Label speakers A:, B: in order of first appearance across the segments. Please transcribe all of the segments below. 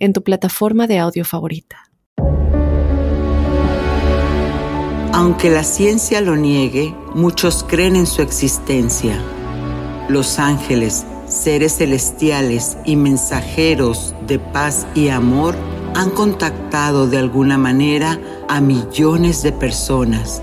A: en tu plataforma de audio favorita.
B: Aunque la ciencia lo niegue, muchos creen en su existencia. Los ángeles, seres celestiales y mensajeros de paz y amor han contactado de alguna manera a millones de personas.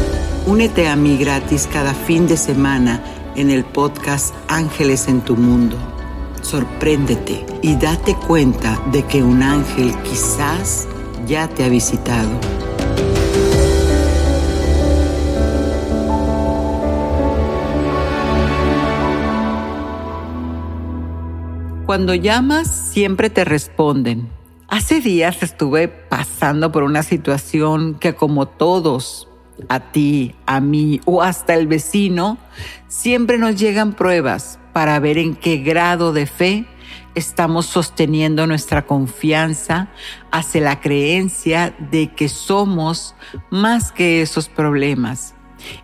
B: Únete a mí gratis cada fin de semana en el podcast Ángeles en tu Mundo. Sorpréndete y date cuenta de que un ángel quizás ya te ha visitado. Cuando llamas, siempre te responden. Hace días estuve pasando por una situación que como todos a ti, a mí o hasta el vecino, siempre nos llegan pruebas para ver en qué grado de fe estamos sosteniendo nuestra confianza hacia la creencia de que somos más que esos problemas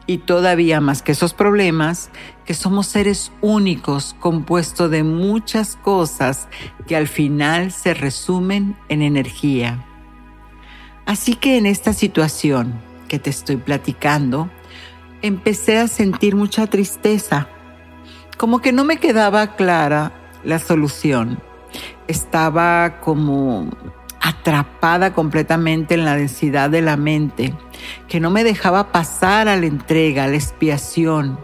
B: y todavía más que esos problemas, que somos seres únicos compuestos de muchas cosas que al final se resumen en energía. Así que en esta situación, que te estoy platicando, empecé a sentir mucha tristeza, como que no me quedaba clara la solución. Estaba como atrapada completamente en la densidad de la mente, que no me dejaba pasar a la entrega, a la expiación.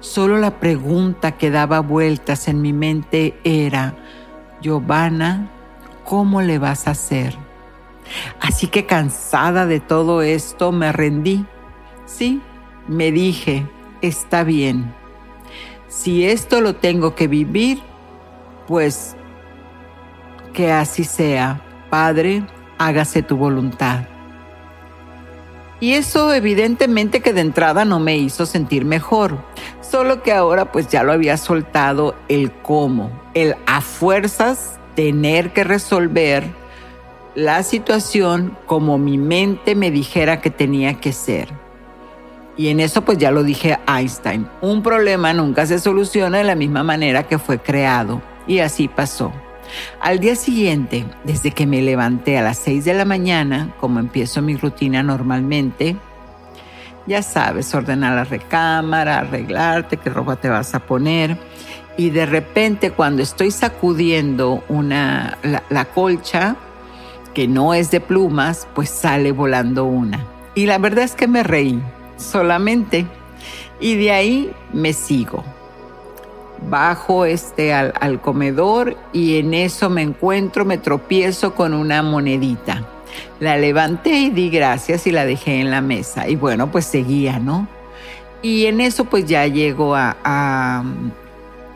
B: Solo la pregunta que daba vueltas en mi mente era, Giovanna, ¿cómo le vas a hacer? Así que cansada de todo esto, me rendí. Sí, me dije, está bien. Si esto lo tengo que vivir, pues que así sea. Padre, hágase tu voluntad. Y eso evidentemente que de entrada no me hizo sentir mejor, solo que ahora pues ya lo había soltado el cómo, el a fuerzas tener que resolver la situación como mi mente me dijera que tenía que ser. Y en eso pues ya lo dije Einstein, un problema nunca se soluciona de la misma manera que fue creado. Y así pasó. Al día siguiente, desde que me levanté a las 6 de la mañana, como empiezo mi rutina normalmente, ya sabes, ordenar la recámara, arreglarte, qué ropa te vas a poner. Y de repente cuando estoy sacudiendo una, la colcha, que no es de plumas, pues sale volando una. Y la verdad es que me reí solamente. Y de ahí me sigo. Bajo este al, comedor y en eso me encuentro, me tropiezo con una monedita. La levanté y di gracias y la dejé en la mesa. Y bueno, pues seguía, ¿no? Y en eso pues ya llego a, a,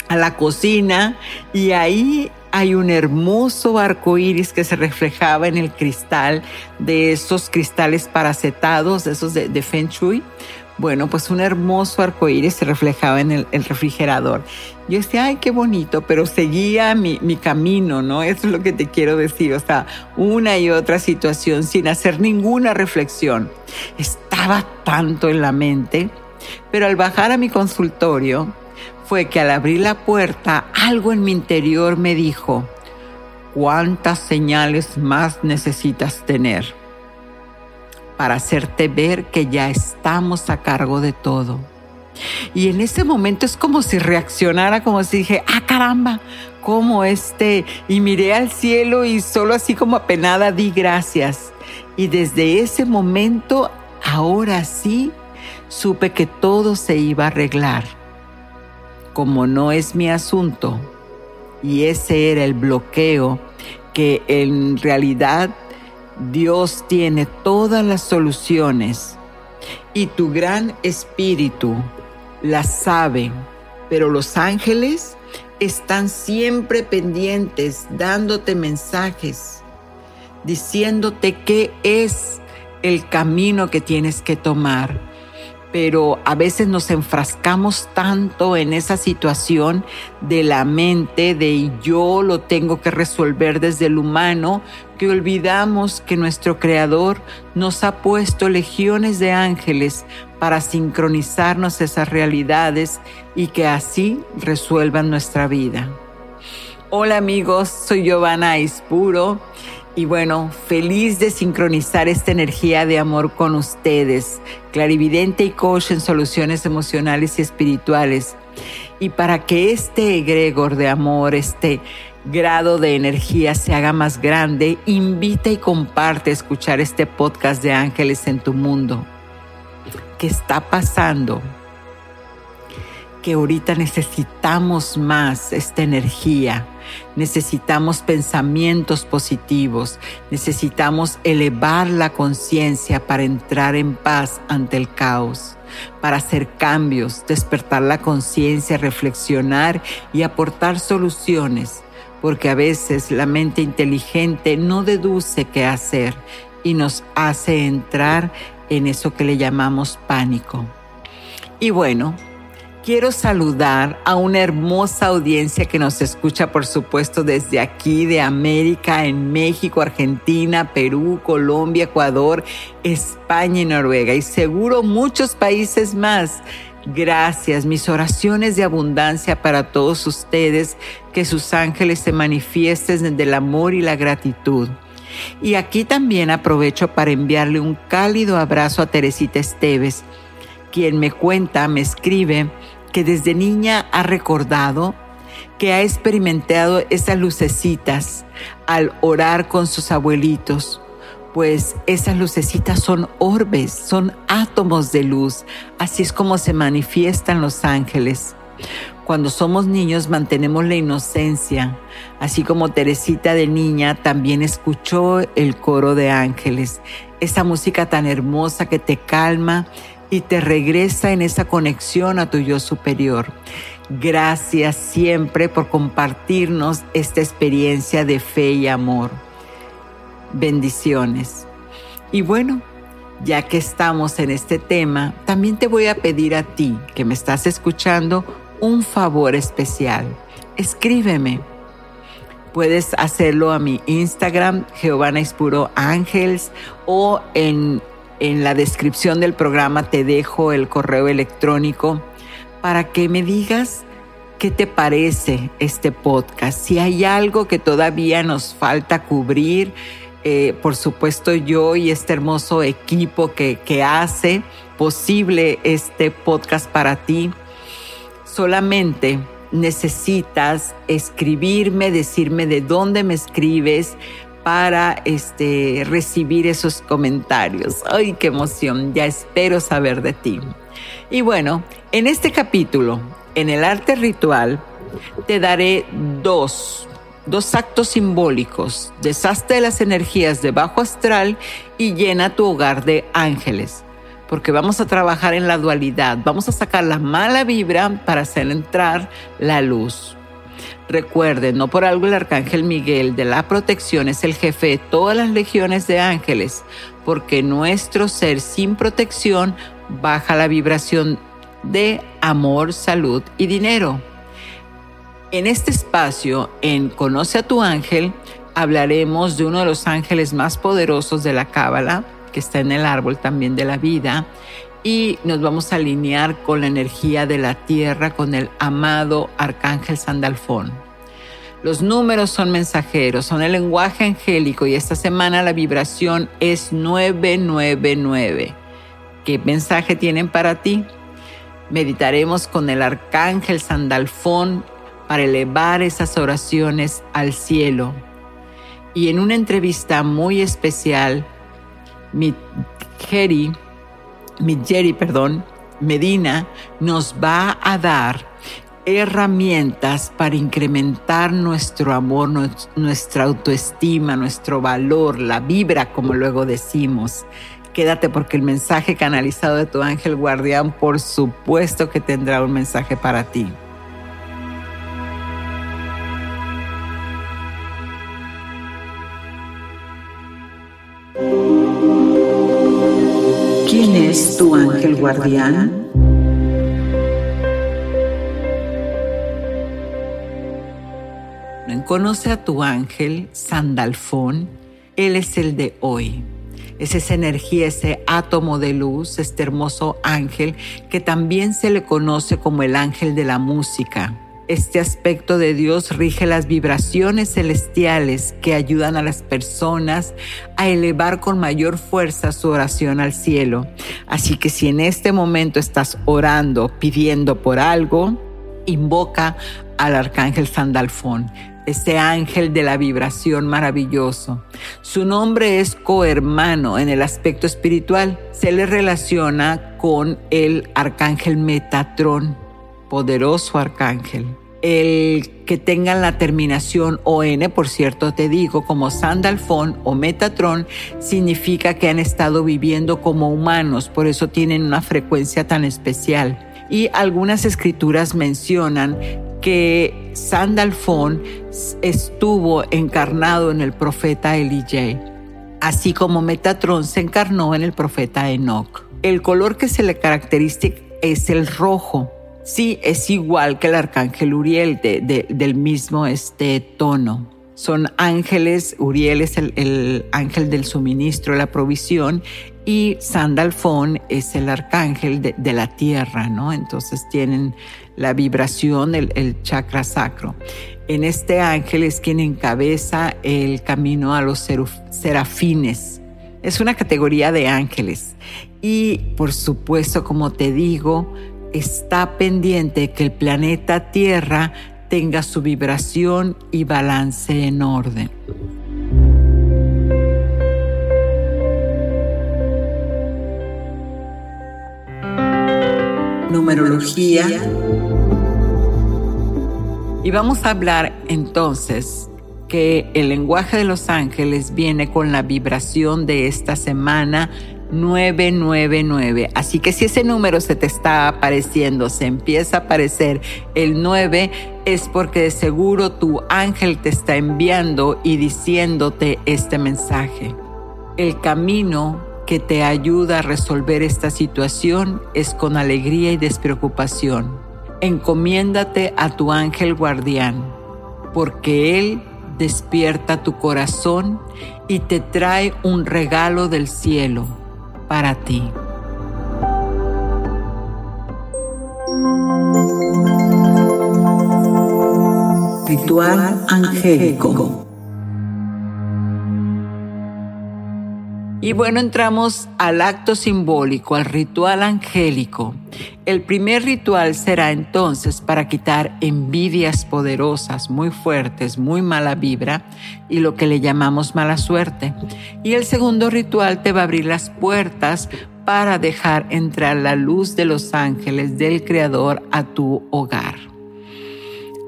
B: a la cocina y ahí hay un hermoso arco iris que se reflejaba en el cristal de esos cristales paracetados, esos de, de Feng Shui. Bueno, pues un hermoso arco iris se reflejaba en el, refrigerador. Yo decía, ay, qué bonito, pero seguía mi, mi camino, ¿no? Es lo que te quiero decir. O sea, una y otra situación sin hacer ninguna reflexión. Estaba tanto en la mente, pero al bajar a mi consultorio, fue que al abrir la puerta algo en mi interior me dijo, ¿cuántas señales más necesitas tener para hacerte ver que ya estamos a cargo de todo? Y en ese momento es como si reaccionara, como si dije, ah, caramba, como este, y miré al cielo y solo así como apenada di gracias. Y desde ese momento, ahora sí, supe que todo se iba a arreglar. Como no es mi asunto, y ese era el bloqueo que en realidad Dios tiene todas las soluciones. Y tu gran espíritu las sabe, pero los ángeles están siempre pendientes, dándote mensajes, diciéndote qué es el camino que tienes que tomar pero a veces nos enfrascamos tanto en esa situación de la mente, de yo lo tengo que resolver desde el humano, que olvidamos que nuestro Creador nos ha puesto legiones de ángeles para sincronizarnos esas realidades y que así resuelvan nuestra vida. Hola amigos, soy Giovanna Ispuro y bueno, feliz de sincronizar esta energía de amor con ustedes, clarividente y coach en soluciones emocionales y espirituales. Y para que este egregor de amor, este grado de energía se haga más grande, invita y comparte escuchar este podcast de Ángeles en tu mundo. ¿Qué está pasando? que ahorita necesitamos más esta energía, necesitamos pensamientos positivos, necesitamos elevar la conciencia para entrar en paz ante el caos, para hacer cambios, despertar la conciencia, reflexionar y aportar soluciones, porque a veces la mente inteligente no deduce qué hacer y nos hace entrar en eso que le llamamos pánico. Y bueno, quiero saludar a una hermosa audiencia que nos escucha, por supuesto, desde aquí, de América, en México, Argentina, Perú, Colombia, Ecuador, España y Noruega, y seguro muchos países más. Gracias, mis oraciones de abundancia para todos ustedes, que sus ángeles se manifiesten desde el amor y la gratitud. Y aquí también aprovecho para enviarle un cálido abrazo a Teresita Esteves, quien me cuenta, me escribe, que desde niña ha recordado, que ha experimentado esas lucecitas al orar con sus abuelitos, pues esas lucecitas son orbes, son átomos de luz, así es como se manifiestan los ángeles. Cuando somos niños mantenemos la inocencia, así como Teresita de niña también escuchó el coro de ángeles, esa música tan hermosa que te calma y te regresa en esa conexión a tu yo superior. Gracias siempre por compartirnos esta experiencia de fe y amor. Bendiciones. Y bueno, ya que estamos en este tema, también te voy a pedir a ti que me estás escuchando un favor especial. Escríbeme. Puedes hacerlo a mi Instagram, Giovanna Ángels, o en en la descripción del programa te dejo el correo electrónico para que me digas qué te parece este podcast. Si hay algo que todavía nos falta cubrir, eh, por supuesto yo y este hermoso equipo que, que hace posible este podcast para ti, solamente necesitas escribirme, decirme de dónde me escribes, para este, recibir esos comentarios. ¡Ay, qué emoción! Ya espero saber de ti. Y bueno, en este capítulo, en el arte ritual, te daré dos, dos actos simbólicos. Deshazte de las energías de bajo astral y llena tu hogar de ángeles. Porque vamos a trabajar en la dualidad. Vamos a sacar la mala vibra para hacer entrar la luz. Recuerden, no por algo el arcángel Miguel de la protección es el jefe de todas las legiones de ángeles, porque nuestro ser sin protección baja la vibración de amor, salud y dinero. En este espacio, en Conoce a tu ángel, hablaremos de uno de los ángeles más poderosos de la Cábala, que está en el árbol también de la vida, y nos vamos a alinear con la energía de la tierra, con el amado Arcángel Sandalfón. Los números son mensajeros, son el lenguaje angélico y esta semana la vibración es 999. ¿Qué mensaje tienen para ti? Meditaremos con el Arcángel Sandalfón para elevar esas oraciones al cielo. Y en una entrevista muy especial, mi Jerry, Jerry, perdón, Medina, nos va a dar herramientas para incrementar nuestro amor, nuestra autoestima, nuestro valor, la vibra, como luego decimos. Quédate porque el mensaje canalizado de tu ángel guardián, por supuesto que tendrá un mensaje para ti.
C: Es tu ángel guardián?
B: Conoce a tu ángel Sandalfón. Él es el de hoy. Es esa energía, ese átomo de luz, este hermoso ángel que también se le conoce como el ángel de la música. Este aspecto de Dios rige las vibraciones celestiales que ayudan a las personas a elevar con mayor fuerza su oración al cielo. Así que si en este momento estás orando, pidiendo por algo, invoca al arcángel Sandalfón este ángel de la vibración maravilloso. Su nombre es cohermano en el aspecto espiritual. Se le relaciona con el arcángel Metatrón, poderoso arcángel. El que tengan la terminación ON, por cierto te digo, como Sandalfón o Metatrón, significa que han estado viviendo como humanos, por eso tienen una frecuencia tan especial. Y algunas escrituras mencionan que Sandalfón estuvo encarnado en el profeta Elijah, así como Metatron se encarnó en el profeta Enoch. El color que se le caracteriza es el rojo. Sí, es igual que el arcángel Uriel del mismo este tono. Son ángeles, Uriel es el, ángel del suministro, la provisión, y Sandalfón es el arcángel de, de la tierra, ¿no? Entonces tienen la vibración, el, chakra sacro. En este ángel es quien encabeza el camino a los serafines. Es una categoría de ángeles. Y por supuesto, como te digo, está pendiente que el planeta Tierra tenga su vibración y balance en orden.
C: Numerología
B: y vamos a hablar entonces que el lenguaje de los ángeles viene con la vibración de esta semana 999. Así que si ese número se te está apareciendo, se empieza a aparecer el 9, es porque de seguro tu ángel te está enviando y diciéndote este mensaje. El camino que te ayuda a resolver esta situación es con alegría y despreocupación encomiéndate a tu ángel guardián, porque Él despierta tu corazón y te trae un regalo del cielo para ti.
C: Ritual angélico.
B: Y bueno, entramos al acto simbólico, al ritual angélico. El primer ritual será entonces para quitar envidias poderosas, muy fuertes, muy mala vibra y lo que le llamamos mala suerte. Y el segundo ritual te va a abrir las puertas para dejar entrar la luz de los ángeles del Creador a tu hogar.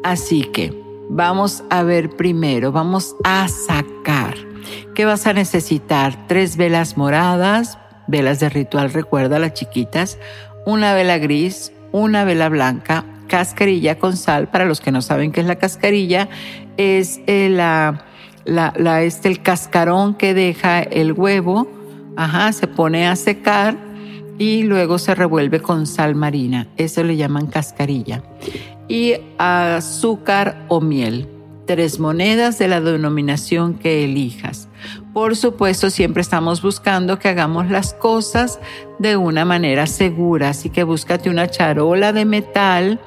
B: Así que vamos a ver primero, vamos a sacar ¿Qué vas a necesitar? Tres velas moradas, velas de ritual, recuerda las chiquitas, una vela gris, una vela blanca, cascarilla con sal. Para los que no saben qué es la cascarilla, es eh, la, este, el cascarón que deja el huevo, ajá, se pone a secar y luego se revuelve con sal marina. Eso le llaman cascarilla. Y azúcar o miel tres monedas de la denominación que elijas. Por supuesto, siempre estamos buscando que hagamos las cosas de una manera segura, así que búscate una charola de metal,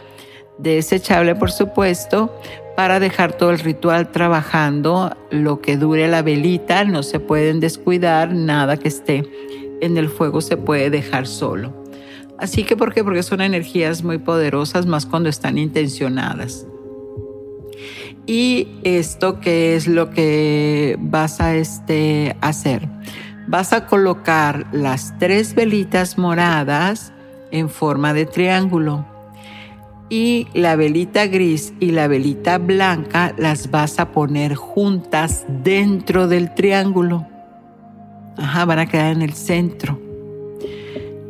B: desechable por supuesto, para dejar todo el ritual trabajando lo que dure la velita, no se pueden descuidar, nada que esté en el fuego se puede dejar solo. Así que, ¿por qué? Porque son energías muy poderosas, más cuando están intencionadas. Y esto, ¿qué es lo que vas a este, hacer? vas a colocar las tres velitas moradas en forma de triángulo y la velita gris y la velita blanca las vas a poner juntas dentro del triángulo. Ajá, van a quedar en el centro.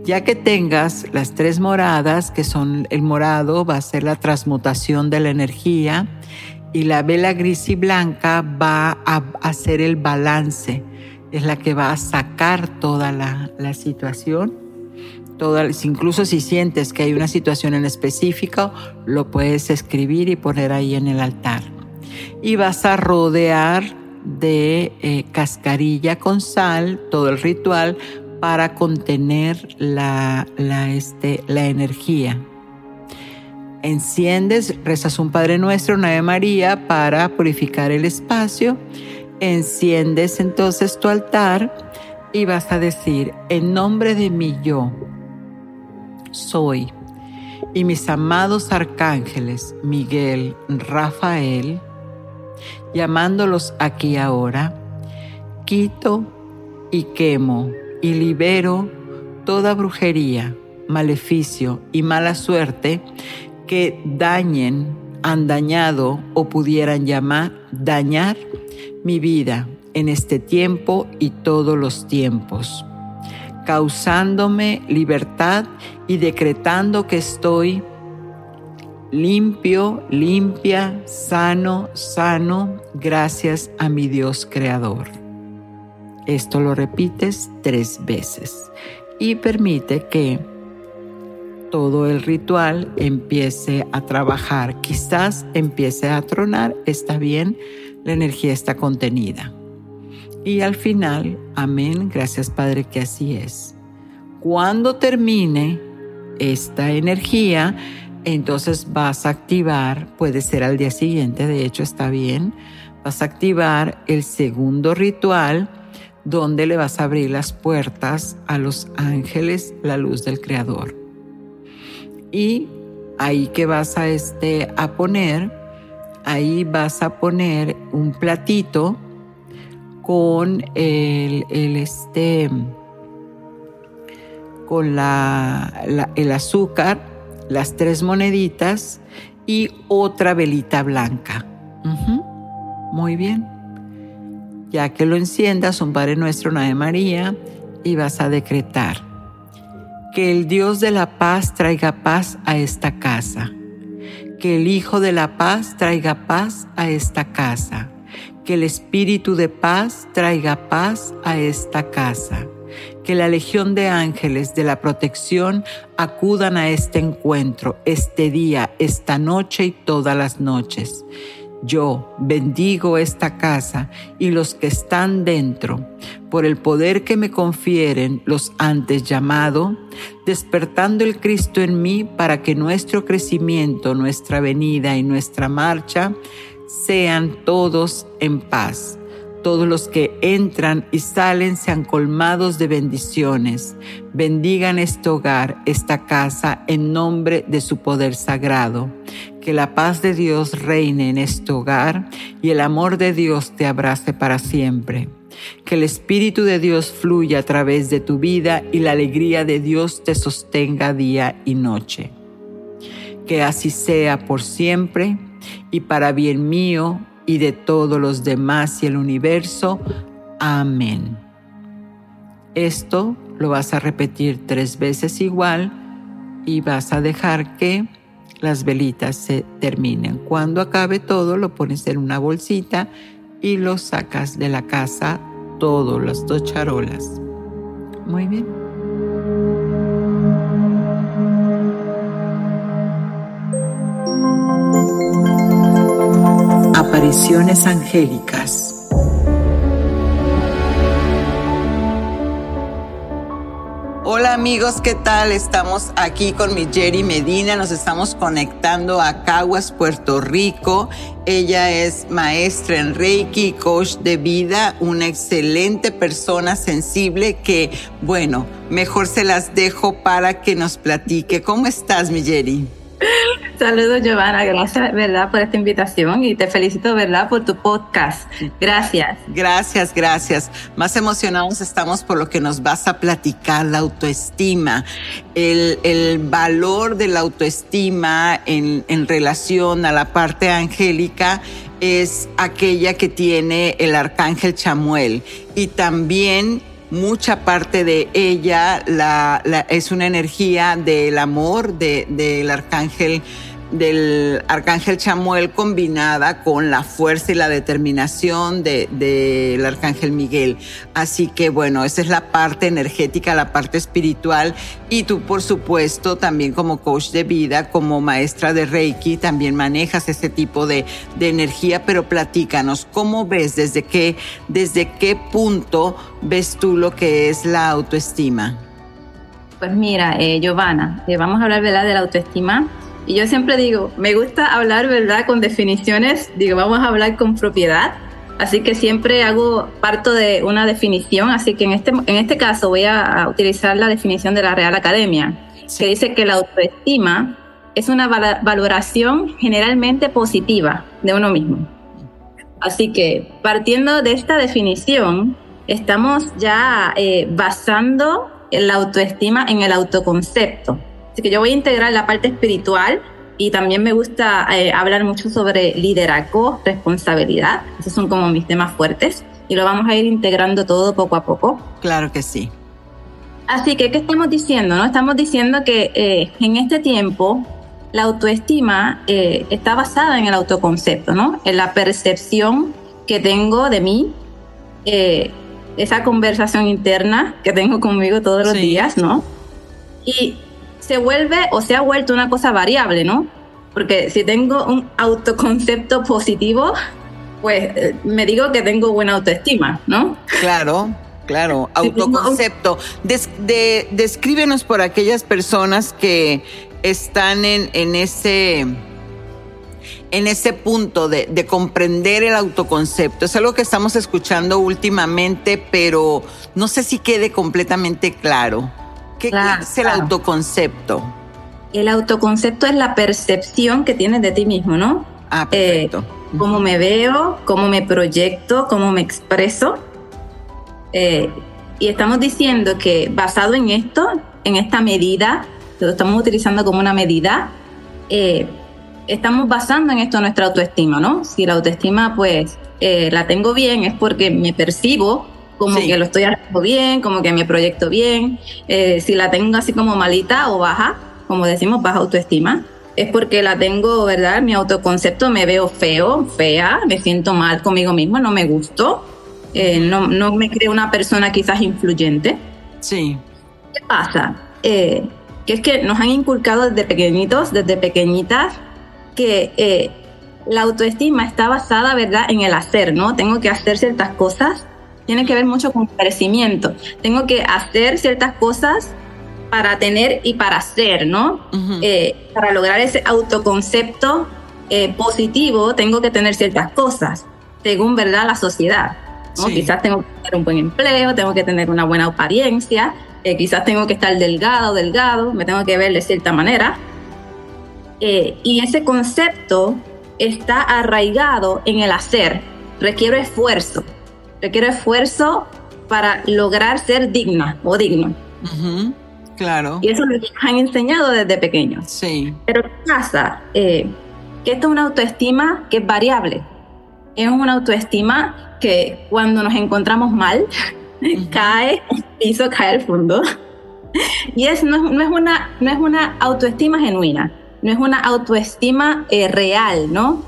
B: Ya que tengas las tres moradas, que son el morado, va a ser la transmutación de la energía, y la vela gris y blanca va a hacer el balance, es la que va a sacar toda la, la situación. Toda, incluso si sientes que hay una situación en específico, lo puedes escribir y poner ahí en el altar. Y vas a rodear de eh, cascarilla con sal todo el ritual para contener la, la, este, la energía. Enciendes, rezas un Padre Nuestro, una Ave María para purificar el espacio. Enciendes entonces tu altar y vas a decir, en nombre de mi yo, soy, y mis amados arcángeles, Miguel, Rafael, llamándolos aquí ahora, quito y quemo y libero toda brujería, maleficio y mala suerte que dañen, han dañado o pudieran llamar dañar mi vida en este tiempo y todos los tiempos, causándome libertad y decretando que estoy limpio, limpia, sano, sano, gracias a mi Dios Creador. Esto lo repites tres veces y permite que todo el ritual empiece a trabajar. Quizás empiece a tronar, está bien, la energía está contenida. Y al final, amén, gracias Padre que así es. Cuando termine esta energía, entonces vas a activar, puede ser al día siguiente, de hecho está bien, vas a activar el segundo ritual donde le vas a abrir las puertas a los ángeles, la luz del Creador. Y ahí que vas a, este, a poner, ahí vas a poner un platito con el, el este, con la, el azúcar las tres moneditas y otra velita blanca. Muy bien. Ya que lo enciendas, un Padre Nuestro, una de María, y vas a decretar que el Dios de la paz traiga paz a esta casa. Que el Hijo de la paz traiga paz a esta casa. Que el Espíritu de paz traiga paz a esta casa que la legión de ángeles de la protección acudan a este encuentro, este día, esta noche y todas las noches. Yo bendigo esta casa y los que están dentro, por el poder que me confieren los antes llamado, despertando el Cristo en mí para que nuestro crecimiento, nuestra venida y nuestra marcha sean todos en paz todos los que entran y salen sean colmados de bendiciones. Bendigan este hogar, esta casa, en nombre de su poder sagrado. Que la paz de Dios reine en este hogar y el amor de Dios te abrace para siempre. Que el Espíritu de Dios fluya a través de tu vida y la alegría de Dios te sostenga día y noche. Que así sea por siempre y para bien mío y de todos los demás y el universo. Amén. Esto lo vas a repetir tres veces igual y vas a dejar que las velitas se terminen. Cuando acabe todo, lo pones en una bolsita y lo sacas de la casa, todas las dos charolas. Muy bien.
C: Apariciones angélicas.
B: Hola amigos, ¿qué tal? Estamos aquí con mi Jerry Medina, nos estamos conectando a Caguas, Puerto Rico. Ella es maestra en Reiki, coach de vida, una excelente persona sensible que, bueno, mejor se las dejo para que nos platique. ¿Cómo estás, mi Jerry?
D: Saludos, Giovanna. Gracias, ¿verdad?, por esta invitación y te felicito, ¿verdad?, por tu podcast. Gracias.
B: Gracias, gracias. Más emocionados estamos por lo que nos vas a platicar, la autoestima, el, el valor de la autoestima en, en relación a la parte angélica es aquella que tiene el arcángel Chamuel y también mucha parte de ella la, la, es una energía del amor de, del arcángel del arcángel Chamuel combinada con la fuerza y la determinación del de, arcángel Miguel. Así que bueno, esa es la parte energética, la parte espiritual y tú por supuesto también como coach de vida, como maestra de Reiki, también manejas ese tipo de, de energía, pero platícanos, ¿cómo ves? ¿Desde qué, desde qué punto ves tú lo que es la autoestima?
D: Pues mira, eh, Giovanna, eh, vamos a hablar ¿verdad? de la autoestima y yo siempre digo, me gusta hablar, ¿verdad?, con definiciones, digo, vamos a hablar con propiedad. Así que siempre hago parto de una definición, así que en este, en este caso voy a, utilizar la definición de la Real Academia, que dice que la autoestima es una valoración generalmente positiva de uno mismo. Así que partiendo de esta definición, estamos ya eh, basando la autoestima en el autoconcepto que yo voy a integrar la parte espiritual y también me gusta eh, hablar mucho sobre liderazgo, responsabilidad. Esos son como mis temas fuertes y lo vamos a ir integrando todo poco a poco.
B: Claro que sí.
D: Así que, ¿qué estamos diciendo? No? Estamos diciendo que eh, en este tiempo la autoestima eh, está basada en el autoconcepto, ¿no? En la percepción que tengo de mí, esa conversación interna que tengo conmigo todos los días, ¿no? Y se vuelve o se ha vuelto una cosa variable, ¿no? Porque si tengo un autoconcepto positivo, pues eh, me digo que tengo buena autoestima, ¿no?
B: Claro. Claro, autoconcepto. descríbenos por aquellas personas que están en, en ese en ese punto de, de, comprender el autoconcepto. Es algo que estamos escuchando últimamente, pero no sé si quede completamente claro. ¿Qué es el autoconcepto?
D: El autoconcepto es la percepción que tienes de ti mismo, ¿no?
B: Ah, perfecto.
D: Eh, cómo me veo, cómo me proyecto, cómo me expreso. Eh, y estamos diciendo que basado en esto, en esta medida, lo estamos utilizando como una medida, eh, estamos basando en esto nuestra autoestima, ¿no? Si la autoestima, pues, la tengo bien, es porque me percibo como que lo estoy haciendo bien, como que me proyecto bien. Eh, si la tengo así como malita o baja, como decimos, baja autoestima, es porque la tengo, ¿verdad? Mi autoconcepto me veo feo, fea, me siento mal conmigo mismo, no me gusto, eh, no, no, me creo una persona quizás influyente.
B: Sí.
D: ¿Qué pasa? Eh, que es que nos han inculcado desde pequeñitos, desde pequeñitas, que la autoestima está basada, ¿verdad?, en el hacer, ¿no? Tengo que hacer ciertas cosas tiene que ver mucho con crecimiento. Tengo que hacer ciertas cosas para tener y para ser, ¿no? Eh, para lograr ese autoconcepto eh, positivo, tengo que tener ciertas cosas, según, ¿verdad?, la sociedad. Quizás tengo que tener un buen empleo, tengo que tener una buena apariencia, eh, quizás tengo que estar delgado, delgado, me tengo que ver de cierta manera. y ese concepto está arraigado en el hacer, requiere esfuerzo requiere esfuerzo para lograr ser digna o digno.
B: Claro.
D: Y eso lo han enseñado desde pequeños.
B: Sí.
D: Pero ¿qué pasa? Eh, que esto es una autoestima que es variable. Es una autoestima que cuando nos encontramos mal, cae el piso, cae al fondo. y es, no, es, una, no es una autoestima genuina, no es una autoestima eh, real, ¿no?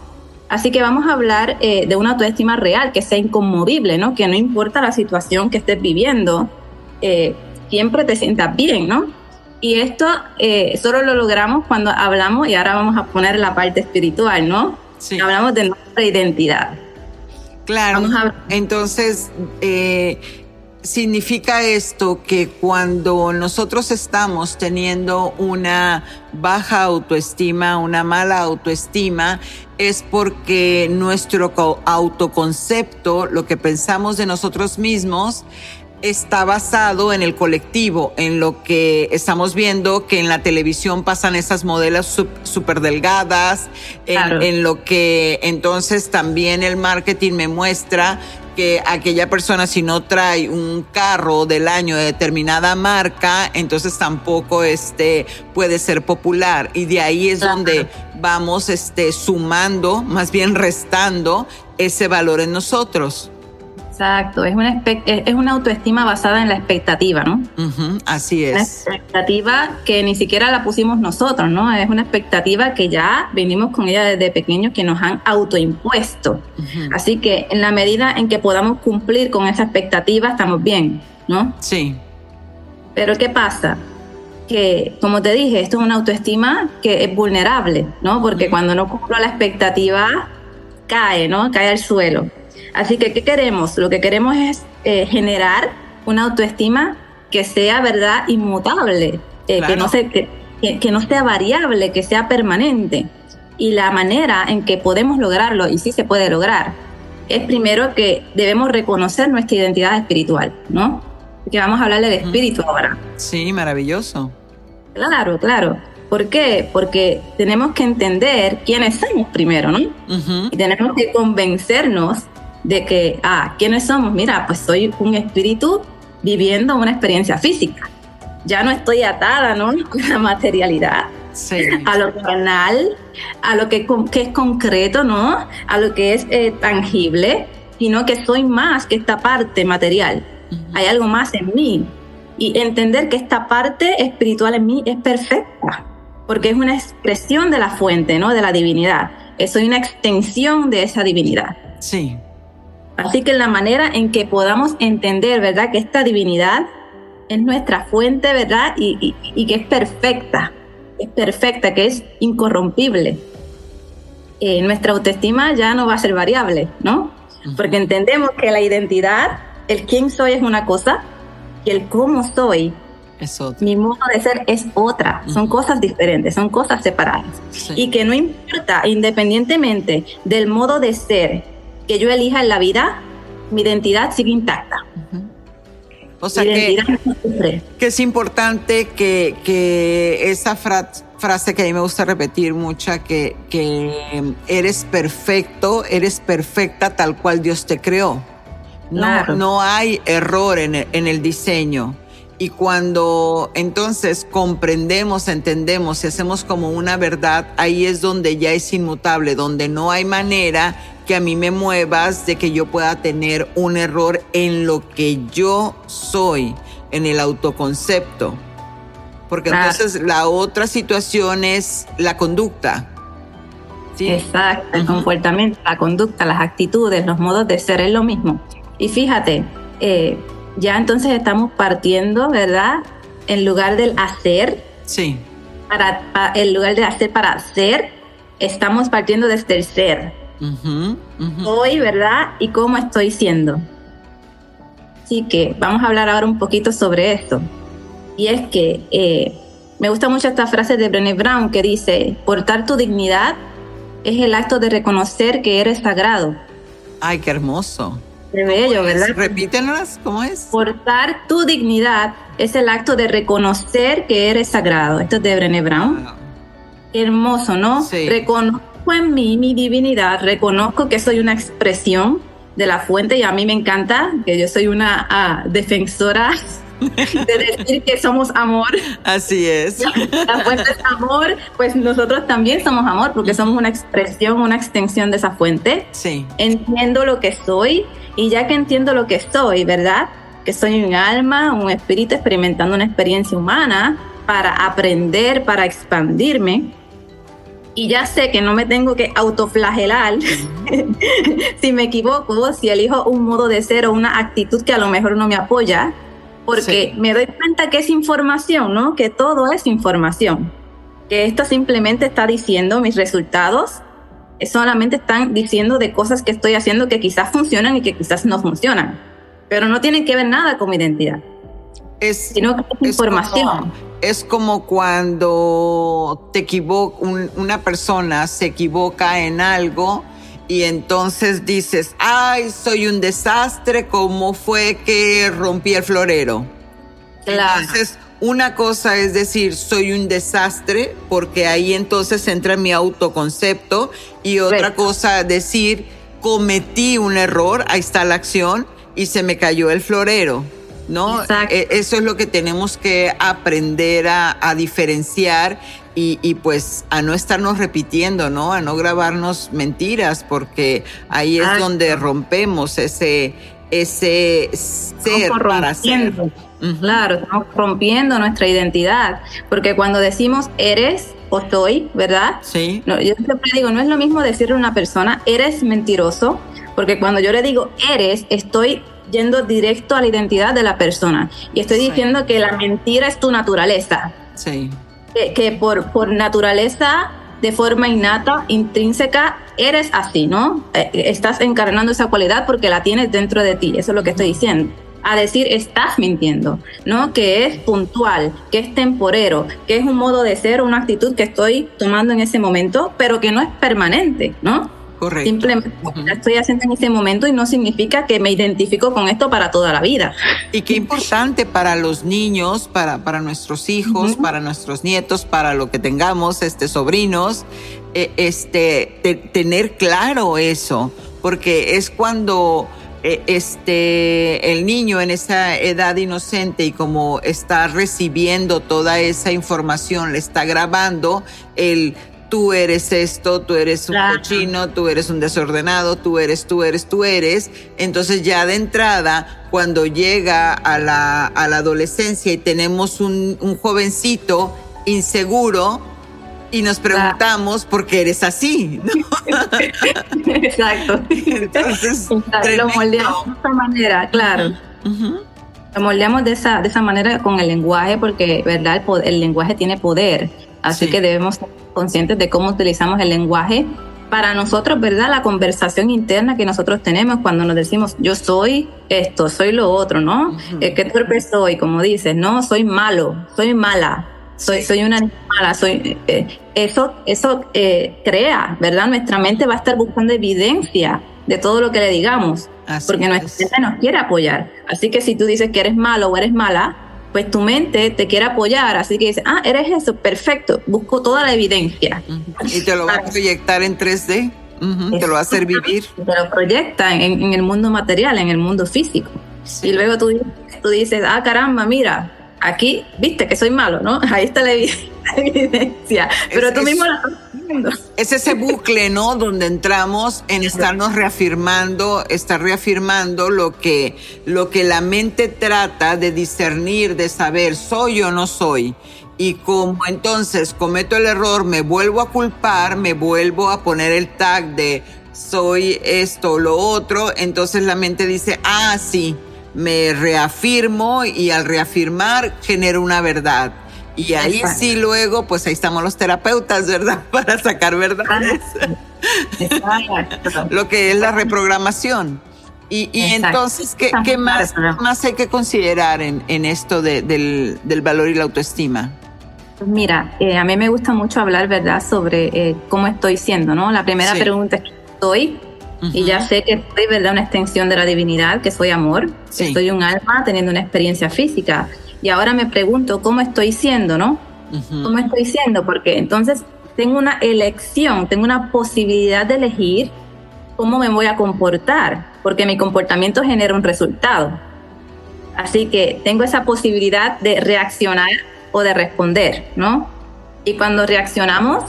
D: Así que vamos a hablar eh, de una autoestima real, que sea inconmovible, ¿no? Que no importa la situación que estés viviendo, eh, siempre te sientas bien, ¿no? Y esto eh, solo lo logramos cuando hablamos, y ahora vamos a poner la parte espiritual, ¿no? Sí. Hablamos de nuestra identidad.
B: Claro. Entonces, significa esto que cuando nosotros estamos teniendo una baja autoestima, una mala autoestima, es porque nuestro autoconcepto, lo que pensamos de nosotros mismos, está basado en el colectivo, en lo que estamos viendo que en la televisión pasan esas modelos súper delgadas, en, en, lo que entonces también el marketing me muestra que aquella persona si no trae un carro del año de determinada marca, entonces tampoco este puede ser popular y de ahí es donde vamos este sumando, más bien restando ese valor en nosotros.
D: Exacto, es una, es una autoestima basada en la expectativa, ¿no?
B: así es.
D: Una expectativa que ni siquiera la pusimos nosotros, ¿no? Es una expectativa que ya venimos con ella desde pequeños que nos han autoimpuesto. Así que en la medida en que podamos cumplir con esa expectativa, estamos bien, ¿no?
B: Sí.
D: Pero ¿qué pasa? Que, como te dije, esto es una autoestima que es vulnerable, ¿no? Porque cuando no cumplo la expectativa, cae, ¿no? Cae al suelo. Así que, ¿qué queremos? Lo que queremos es eh, generar una autoestima que sea, ¿verdad?, inmutable, eh, que, no se, que, no sea variable, que sea permanente. Y la manera en que podemos lograrlo, y sí se puede lograr, es primero que debemos reconocer nuestra identidad espiritual, ¿no? Que vamos a hablarle de espíritu ahora.
B: Sí, maravilloso.
D: Claro, claro. ¿Por qué? Porque tenemos que entender quiénes somos primero, ¿no? Y tenemos que convencernos de que, ah, ¿quiénes somos? Mira, pues soy un espíritu viviendo una experiencia física. Ya no estoy atada, ¿no? A la materialidad, a lo banal, a lo que, que, es concreto, ¿no? A lo que es eh, tangible, sino que soy más que esta parte material. Hay algo más en mí. Y entender que esta parte espiritual en mí es perfecta, porque es una expresión de la fuente, ¿no? De la divinidad. Soy una extensión de esa divinidad.
B: Sí.
D: Así que la manera en que podamos entender, ¿verdad? Que esta divinidad es nuestra fuente, ¿verdad? Y, que es perfecta, es perfecta, que es incorrompible. Eh, nuestra autoestima ya no va a ser variable, ¿no? Porque entendemos que la identidad, el quién soy es una cosa y el cómo soy,
B: es otra.
D: mi modo de ser es otra. Son cosas diferentes, son cosas separadas. Y que no importa, independientemente del modo de ser que yo elija en la vida, mi identidad sigue intacta.
B: O sea que, que, es importante que, que esa frase que a mí me gusta repetir mucha, que, que eres perfecto, eres perfecta tal cual Dios te creó. No, no hay error en en el diseño. Y cuando entonces comprendemos, entendemos y hacemos como una verdad, ahí es donde ya es inmutable, donde no hay manera que a mí me muevas de que yo pueda tener un error en lo que yo soy, en el autoconcepto. Porque entonces la otra situación es la conducta.
D: ¿sí? Exacto, el comportamiento, la conducta, las actitudes, los modos de ser es lo mismo. Y fíjate, eh, ya entonces estamos partiendo, ¿verdad? En lugar del hacer.
B: Sí.
D: Para, en lugar de hacer para hacer, estamos partiendo desde el ser. Hoy, ¿verdad? Y cómo estoy siendo. Así que vamos a hablar ahora un poquito sobre esto. Y es que eh, me gusta mucho esta frase de Brené Brown que dice, portar tu dignidad es el acto de reconocer que eres sagrado.
B: Ay, qué hermoso.
D: Qué bello, ¿verdad?
B: Repítenos, ¿cómo es?
D: Portar tu dignidad es el acto de reconocer que eres sagrado. Esto es de Brené Brown. hermoso, ¿no? Sí en mí mi divinidad, reconozco que soy una expresión de la fuente y a mí me encanta que yo soy una ah, defensora de decir que somos amor.
B: Así es.
D: La fuente es amor, pues nosotros también somos amor porque somos una expresión, una extensión de esa fuente.
B: Sí.
D: Entiendo lo que soy y ya que entiendo lo que soy, ¿verdad? Que soy un alma, un espíritu experimentando una experiencia humana para aprender, para expandirme y ya sé que no me tengo que autoflagelar si me equivoco, si elijo un modo de ser o una actitud que a lo mejor no me apoya, porque me doy cuenta que es información, ¿no? Que todo es información. Que esto simplemente está diciendo mis resultados, solamente están diciendo de cosas que estoy haciendo que quizás funcionan y que quizás no funcionan, pero no tienen que ver nada con mi identidad.
B: Es,
D: sino que es, información
B: es como cuando te equivoca, una persona se equivoca en algo y entonces dices, ay, soy un desastre, ¿cómo fue que rompí el florero?
D: Claro.
B: Entonces, una cosa es decir, soy un desastre, porque ahí entonces entra mi autoconcepto, y otra
D: Correcto.
B: cosa decir, cometí un error, ahí está la acción, y se me cayó el florero. ¿No?
D: Exacto.
B: E- Eso es lo que tenemos que aprender a, a diferenciar y, y, pues a no estarnos repitiendo, ¿no? A no grabarnos mentiras, porque ahí es
D: Exacto.
B: donde rompemos ese, ese ser para ser.
D: Claro, estamos rompiendo nuestra identidad, porque cuando decimos eres o soy, ¿verdad?
B: Sí,
D: No, yo siempre digo, no es lo mismo decirle a una persona, eres mentiroso, porque cuando yo le digo eres, estoy yendo directo a la identidad de la persona y estoy
B: Sí.
D: diciendo que la mentira es tu naturaleza,
B: sí,
D: que, que por, por naturaleza, de forma innata, intrínseca, eres así, ¿no? Eh, estás encarnando esa cualidad porque la tienes dentro de ti, eso es lo que estoy diciendo. A decir, estás mintiendo, ¿no? Que es puntual, que es temporero, que es un modo de ser, una actitud que estoy tomando en ese momento, pero que no es permanente, ¿no?
B: Correcto.
D: Simplemente estoy haciendo en ese momento y no significa que me identifico con esto para toda la vida.
B: Y qué importante para los niños, para, para nuestros hijos, para nuestros nietos, para lo que tengamos, este, sobrinos, eh, este, te- tener claro eso, porque es cuando eh, este, el niño en esa edad inocente y como está recibiendo toda esa información, le está grabando el tú eres esto, tú eres un
D: Claro.
B: cochino, tú eres un desordenado, tú eres, tú eres, tú eres. Entonces ya de entrada, cuando llega a la, a la adolescencia y tenemos un, un jovencito inseguro y nos preguntamos por qué eres así. ¿no?
D: Exacto.
B: Entonces,
D: Lo
B: tremendo.
D: moldeamos de esa manera, claro.
B: Ujú.
D: Lo moldeamos de esa, de esa manera con el lenguaje, porque verdad el, el lenguaje tiene poder. Así
B: Sí.
D: que debemos ser conscientes de cómo utilizamos el lenguaje para nosotros, ¿verdad? La conversación interna que nosotros tenemos cuando nos decimos yo soy esto, soy lo otro, ¿no?
B: Ujú.
D: Eh, ¿Qué torpe soy? Como dices, no, soy malo, soy mala, soy, soy una mala, soy. eh, eso eso eh, crea, ¿verdad? Nuestra mente va a estar buscando evidencia de todo lo que le digamos
B: Así
D: porque nuestra
B: es.
D: mente nos quiere apoyar. Así que si tú dices que eres malo o eres mala, pues tu mente te quiere apoyar. Así que dice, ah, eres eso, perfecto, busco toda la evidencia.
B: Y te lo va a proyectar en 3D. Ujú. Te lo va a hacer vivir.
D: Te lo proyecta en, en el mundo material, en el mundo físico.
B: Sí.
D: Y luego tú, tú dices, ah, caramba, mira, aquí, viste que soy malo, ¿no? Ahí está la evi- la evidencia. Pero
B: Es-
D: tú
B: es-
D: mismo la estás viendo.
B: Es ese bucle, ¿no? Donde entramos en estarnos reafirmando, estar reafirmando lo que, lo que la mente trata de discernir, de saber, soy o no soy. Y como entonces cometo el error, me vuelvo a culpar, me vuelvo a poner el tag de soy esto o lo otro, entonces la mente dice, ah, sí, me reafirmo y al reafirmar genero una verdad. Y ahí
D: Exacto.
B: sí luego, pues ahí estamos los terapeutas, ¿verdad? Para sacar verdades. Lo que es la reprogramación. Y, y entonces, ¿qué, qué más, más hay que considerar en, en esto de- del, del valor y la autoestima?
D: Pues Mira, eh, a mí me gusta mucho hablar, ¿verdad?, sobre eh, cómo estoy siendo, ¿no? La primera
B: Sí.
D: pregunta es, ¿qué soy? Y ya sé que soy, ¿verdad?, una extensión de la divinidad, que soy amor,
B: Sí.
D: que soy un alma teniendo una experiencia física. Y ahora me pregunto, ¿cómo estoy siendo, no? ¿Cómo estoy siendo? Porque entonces tengo una elección, tengo una posibilidad de elegir cómo me voy a comportar, porque mi comportamiento genera un resultado. Así que tengo esa posibilidad de reaccionar o de responder, ¿no? Y cuando reaccionamos,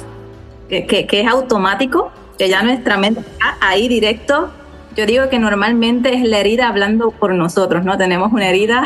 D: que, que- que es automático, que ya nuestra mente está ahí directo, yo digo que normalmente es la herida hablando por nosotros, ¿no? Tenemos una herida,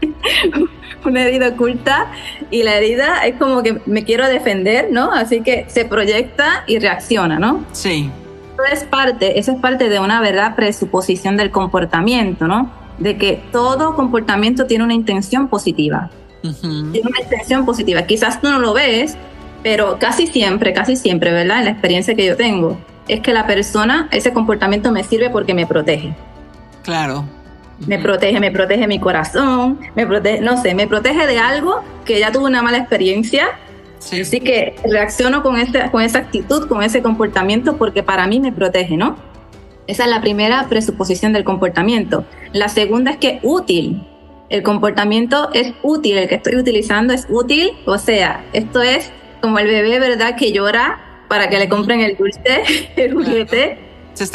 D: una herida oculta y la herida es como que me quiero defender, ¿no? Así que se proyecta y reacciona, ¿no?
B: Sí.
D: Eso es parte, eso es parte de una verdad presuposición del comportamiento, ¿no? De que todo comportamiento tiene una intención positiva.
B: Ujú.
D: Tiene una intención positiva. Quizás tú no lo ves, pero casi siempre, casi siempre, ¿verdad? En la experiencia que yo tengo, es que la persona, ese comportamiento me sirve porque me protege.
B: Claro.
D: Me protege, me protege mi corazón, me protege, no sé, me protege de algo que ya tuve una mala experiencia
B: Sí.
D: Así que reacciono con, ese, con esa actitud, con ese comportamiento, porque para mí me protege, ¿no? Esa es la primera presuposición del comportamiento. La segunda es que útil. El comportamiento es útil, el que estoy utilizando es útil, o sea, esto es como el bebé, ¿verdad? Que llora para que le compren el dulce, el juguete.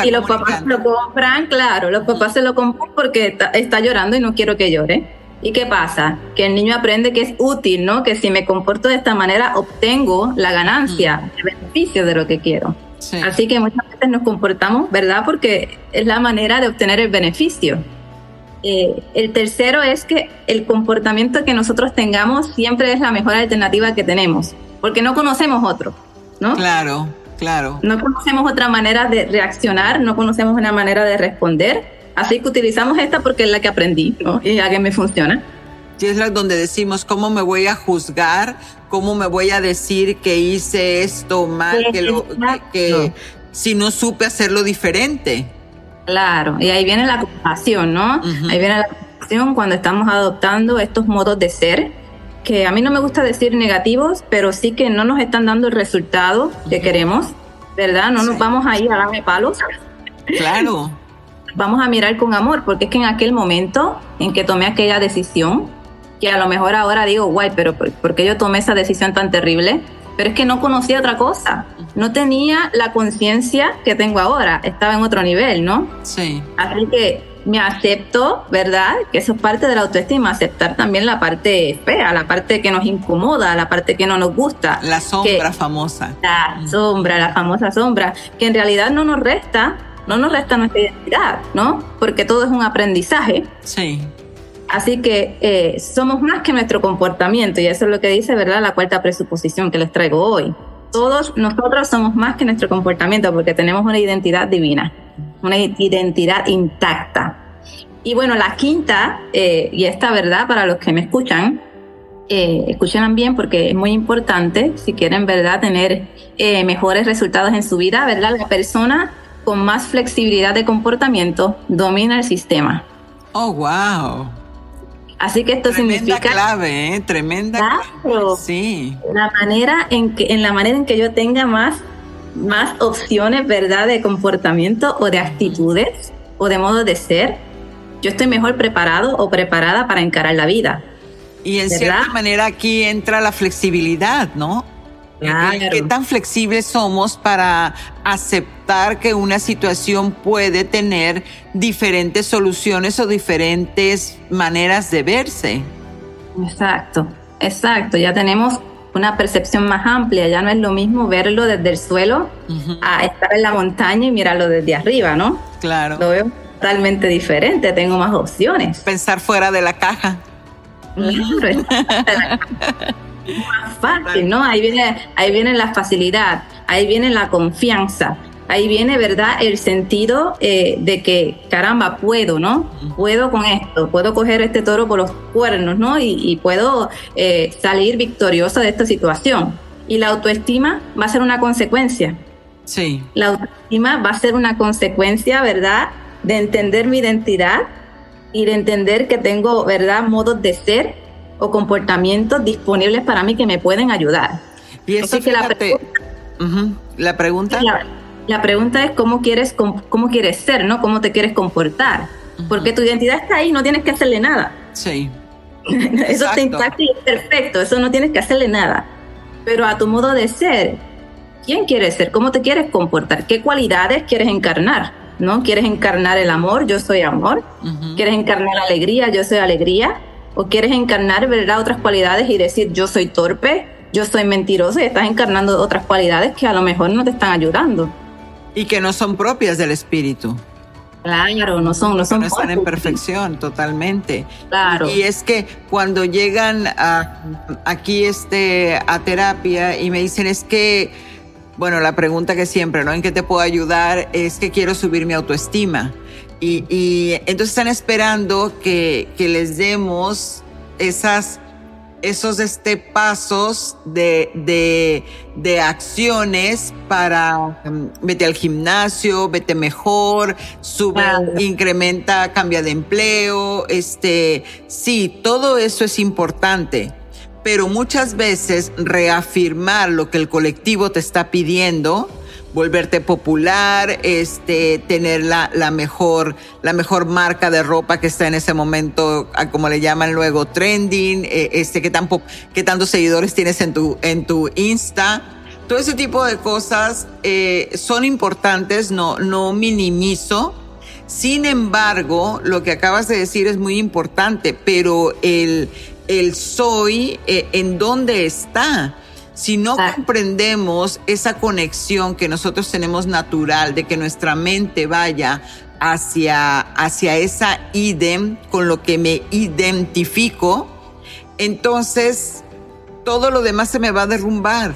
D: y los papás lo compran, claro, los papás se lo compran porque está, llorando y no quiero que llore. ¿Y qué pasa? Que el niño aprende que es útil, ¿no? Que si me comporto de esta manera obtengo la ganancia, el beneficio de lo que quiero. Así que muchas veces nos comportamos, ¿verdad? Porque es la manera de obtener el beneficio. Eh, el tercero es que el comportamiento que nosotros tengamos siempre es la mejor alternativa que tenemos, porque no conocemos otro, ¿no?
B: Claro, claro.
D: No conocemos otra manera de reaccionar, no conocemos una manera de responder, así que utilizamos esta porque es la que aprendí, ¿no? Y la que me funciona.
B: Y es la donde decimos, ¿cómo me voy a juzgar? ¿Cómo me voy a decir que hice esto mal? Que, lo, que si no supe hacerlo diferente.
D: Claro, y ahí viene la compasión, ¿no? Ahí viene la compasión cuando estamos adoptando estos modos de ser, que a mí no me gusta decir negativos, pero sí que no nos están dando el resultado que queremos, ¿verdad? No nos vamos a ir a darme palos.
B: Claro.
D: vamos a mirar con amor, porque es que en aquel momento en que tomé aquella decisión, que a lo mejor ahora digo, guay, pero ¿por qué yo tomé esa decisión tan terrible? Pero es que no conocía otra cosa no tenía la conciencia que tengo ahora, estaba en otro nivel, ¿no?
B: Sí.
D: Así que me acepto, ¿verdad? Que eso es parte de la autoestima, aceptar también la parte fea, la parte que nos incomoda, la parte que no nos gusta.
B: La sombra famosa.
D: La sombra, la famosa sombra, que en realidad no nos resta, no nos resta nuestra identidad, ¿no? Porque todo es un aprendizaje.
B: Sí.
D: Así que eh, somos más que nuestro comportamiento y eso es lo que dice, ¿verdad? La cuarta presuposición que les traigo hoy todos nosotros somos más que nuestro comportamiento porque tenemos una identidad divina, una identidad intacta. Y bueno, la quinta, eh, y esta verdad para los que me escuchan, eh, escuchen bien porque es muy importante si quieren verdad tener eh, mejores resultados en su vida, verdad la persona con más flexibilidad de comportamiento domina el sistema.
B: Oh, wow.
D: Así que esto
B: Tremenda
D: significa
B: clave, ¿eh? Tremenda clave. Sí.
D: La manera en que en la manera en que yo tenga más más opciones, ¿verdad? De comportamiento o de actitudes o de modo de ser, yo estoy mejor preparado o preparada para encarar la vida.
B: Y en cierta manera aquí entra la flexibilidad, ¿no? ¿Qué tan flexibles somos para aceptar que una situación puede tener diferentes soluciones o diferentes maneras de verse?
D: Exacto, exacto. Ya tenemos una percepción más amplia. Ya no es lo mismo verlo desde el suelo a estar en la montaña y mirarlo desde arriba, ¿no?
B: Claro.
D: Lo veo totalmente diferente. Tengo más opciones.
B: Pensar fuera de la caja.
D: Claro, más fácil, ¿no? Ahí viene, ahí viene la facilidad, ahí viene la confianza, ahí viene, ¿verdad? El sentido eh, de que, caramba, puedo, ¿no? Puedo con esto, puedo coger este toro por los cuernos, ¿no? Y, puedo eh, salir victoriosa de esta situación. Y la autoestima va a ser una consecuencia.
B: Sí.
D: La autoestima va a ser una consecuencia, ¿verdad? De entender mi identidad y de entender que tengo, ¿verdad? Modos de ser o comportamientos disponibles para mí que me pueden ayudar.
B: Y eso que la, pregunta,
D: la pregunta es cómo quieres cómo quieres ser, ¿no? Cómo te quieres comportar. Porque tu identidad está ahí, no tienes que hacerle nada.
B: Sí.
D: eso está intacto y es perfecto, eso no tienes que hacerle nada. Pero a tu modo de ser, ¿quién quieres ser? ¿Cómo te quieres comportar? ¿Qué cualidades quieres encarnar? ¿No? ¿Quieres encarnar el amor? Yo soy amor. ¿Quieres encarnar la alegría? Yo soy alegría o quieres encarnar, ¿verdad?, otras cualidades y decir yo soy torpe, yo soy mentiroso y estás encarnando otras cualidades que a lo mejor no te están ayudando.
B: Y que no son propias del espíritu.
D: Claro, no son, no son.
B: No están en perfección, totalmente.
D: Claro.
B: Y es que cuando llegan a, aquí este, a terapia y me dicen es que, bueno, la pregunta que siempre, ¿no? ¿En qué te puedo ayudar? Es que quiero subir mi autoestima. Y, entonces están esperando que, les demos esas, esos este, pasos de, acciones para um, vete al gimnasio, vete mejor, sube, incrementa, cambia de empleo. Este, sí, todo eso es importante. Pero muchas veces reafirmar lo que el colectivo te está pidiendo volverte popular, este, tener la, mejor, la mejor marca de ropa que está en ese momento, como le llaman luego, trending, eh, este, qué, tan, tantos seguidores tienes en tu, en tu Insta. Todo ese tipo de cosas eh, son importantes, no, no minimizo. Sin embargo, lo que acabas de decir es muy importante, pero el, el soy, eh, ¿en dónde está? Si no comprendemos esa conexión que nosotros tenemos natural de que nuestra mente vaya hacia, hacia esa idem, con lo que me identifico, entonces todo lo demás se me va a derrumbar.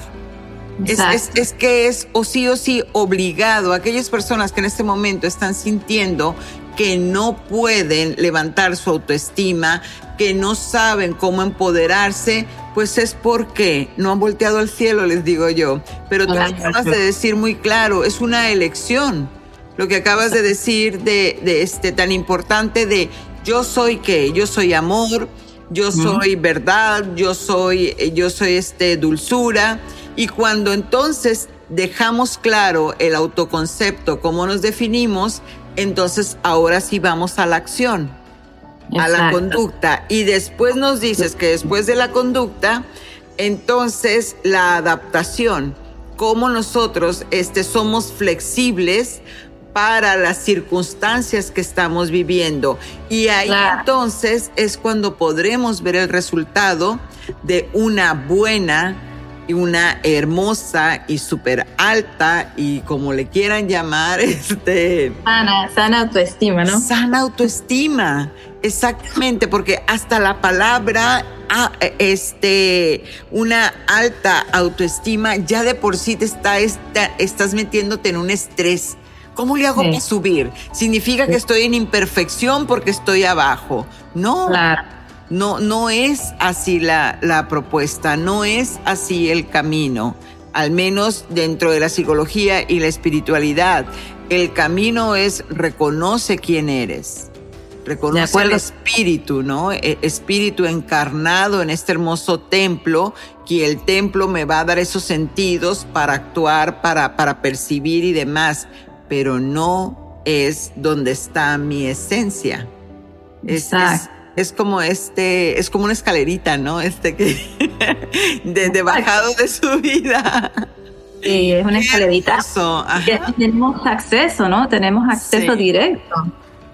B: Es, es, que es o sí o sí obligado. A aquellas personas que en este momento están sintiendo que no pueden levantar su autoestima, que no saben cómo empoderarse, pues es porque no han volteado al cielo, les digo yo. Pero tú acabas de decir muy claro, es una elección. Lo que acabas de decir de, este tan importante de yo soy qué, yo soy amor, yo soy verdad, yo soy, yo soy este dulzura. Y cuando entonces dejamos claro el autoconcepto, cómo nos definimos, entonces ahora sí vamos a la acción, a la conducta. Y después nos dices que después de la conducta, entonces la adaptación, cómo nosotros este, somos flexibles para las circunstancias que estamos viviendo. Y ahí entonces es cuando podremos ver el resultado de una buena una hermosa y súper alta y como le quieran llamar, este...
D: Sana, sana autoestima, ¿no?
B: Sana autoestima, exactamente, porque hasta la palabra, ah, este, una alta autoestima, ya de por sí te está, estás metiéndote en un estrés. ¿Cómo le hago para subir? ¿Significa que estoy en imperfección porque estoy abajo? No. Claro no, no es así la, la propuesta, no es así el camino, al menos dentro de la psicología y la espiritualidad. El camino es reconoce quién eres. Reconoce el espíritu, ¿no? E, espíritu encarnado en este hermoso templo, que el templo me va a dar esos sentidos para actuar, para, para percibir y demás, pero no es donde está mi esencia. Exacto es como este, es como una escalerita, ¿no? Este que de, bajado de su vida.
D: Sí, es una escalerita. Tenemos acceso, ¿no? Tenemos acceso directo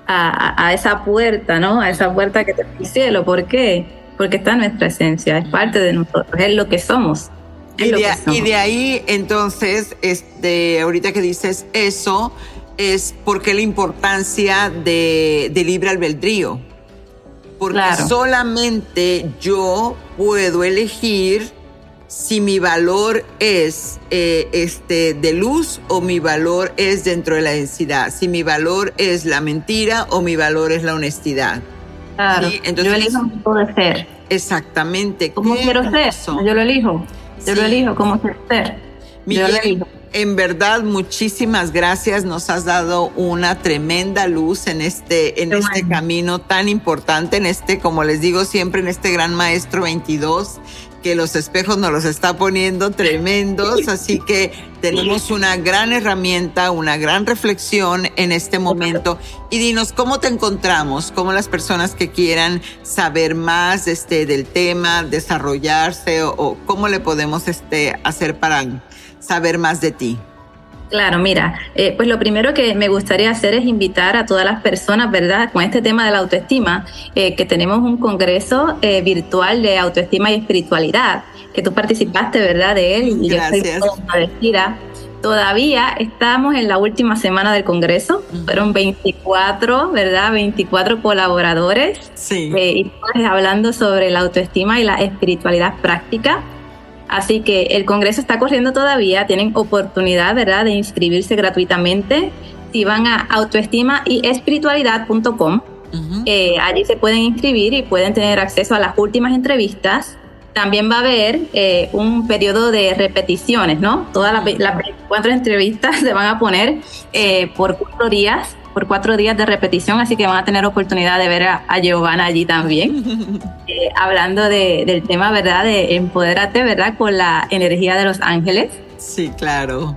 D: a, esa puerta, ¿no? A esa puerta que te el cielo. ¿Por qué? Porque está en nuestra esencia, es parte de nosotros, es lo que somos.
B: Y de, y de, ahí, entonces, este, ahorita que dices eso, es porque la importancia de, de libre albedrío porque solamente yo puedo elegir si mi valor es eh, este, de luz o mi valor es dentro de la densidad, si mi valor es la mentira o mi valor es la honestidad.
D: Claro, Entonces, yo elijo de ser.
B: Exactamente.
D: ¿Cómo quiero ser? Yo lo elijo. Yo lo elijo, ¿cómo quiero ser? yo lo elijo
B: en verdad, muchísimas gracias. Nos has dado una tremenda luz en este, en este camino tan importante, en este, como les digo siempre, en este gran maestro 22, que los espejos nos los está poniendo tremendos. Así que tenemos una gran herramienta, una gran reflexión en este momento. Y dinos, ¿cómo te encontramos? ¿Cómo las personas que quieran saber más este, del tema, desarrollarse o, cómo le podemos este, hacer para saber más de ti?
D: Claro, mira, eh, pues lo primero que me gustaría hacer es invitar a todas las personas, ¿verdad? Con este tema de la autoestima, eh, que tenemos un congreso eh, virtual de autoestima y espiritualidad, que tú participaste, ¿verdad? De él y
B: Gracias.
D: yo estoy Todavía estamos en la última semana del congreso, fueron 24, ¿verdad? 24 colaboradores.
B: Sí.
D: y hablando sobre la autoestima y la espiritualidad práctica. Así que el Congreso está corriendo todavía, tienen oportunidad, ¿verdad?, de inscribirse gratuitamente. Si van a autoestima y espiritualidad.com, eh, allí se pueden inscribir y pueden tener acceso a las últimas entrevistas. También va a haber eh, un periodo de repeticiones, ¿no? Todas las, las 24 entrevistas se van a poner eh, por cuatro días por cuatro días de repetición, así que van a tener oportunidad de ver a, Giovanna allí también, eh, hablando del tema, ¿verdad? De empodérate, ¿verdad? Con la energía de los ángeles.
B: Sí, claro.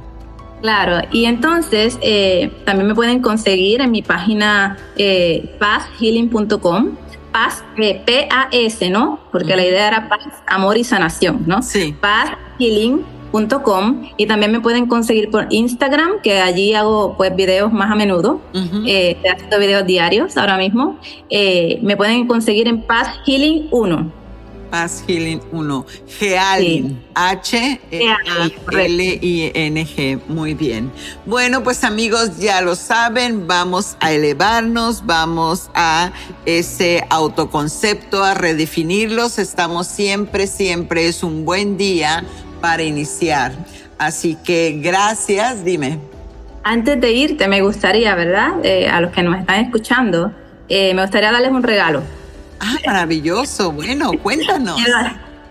D: Claro, y entonces eh, también me pueden conseguir en mi página eh, pazhealing.com, paz, eh, P-A-S, ¿no? Porque la idea era paz, amor y sanación, ¿no?
B: Sí.
D: Pazhealing.com y también me pueden conseguir por Instagram, que allí hago pues videos más a menudo, eh, estoy haciendo videos diarios ahora mismo. Eh, me pueden conseguir en Paz Healing 1.
B: Paz Healing 1. Gealin. H-E-A-L-I-N-G. Muy bien. Bueno, pues amigos, ya lo saben, vamos a elevarnos, vamos a ese autoconcepto, a redefinirlos. Estamos siempre, siempre es un buen día para iniciar. Así que gracias, dime.
D: Antes de irte, me gustaría, ¿verdad? Eh, a los que nos están escuchando, eh, me gustaría darles un regalo.
B: Ah, maravilloso. Bueno, cuéntanos.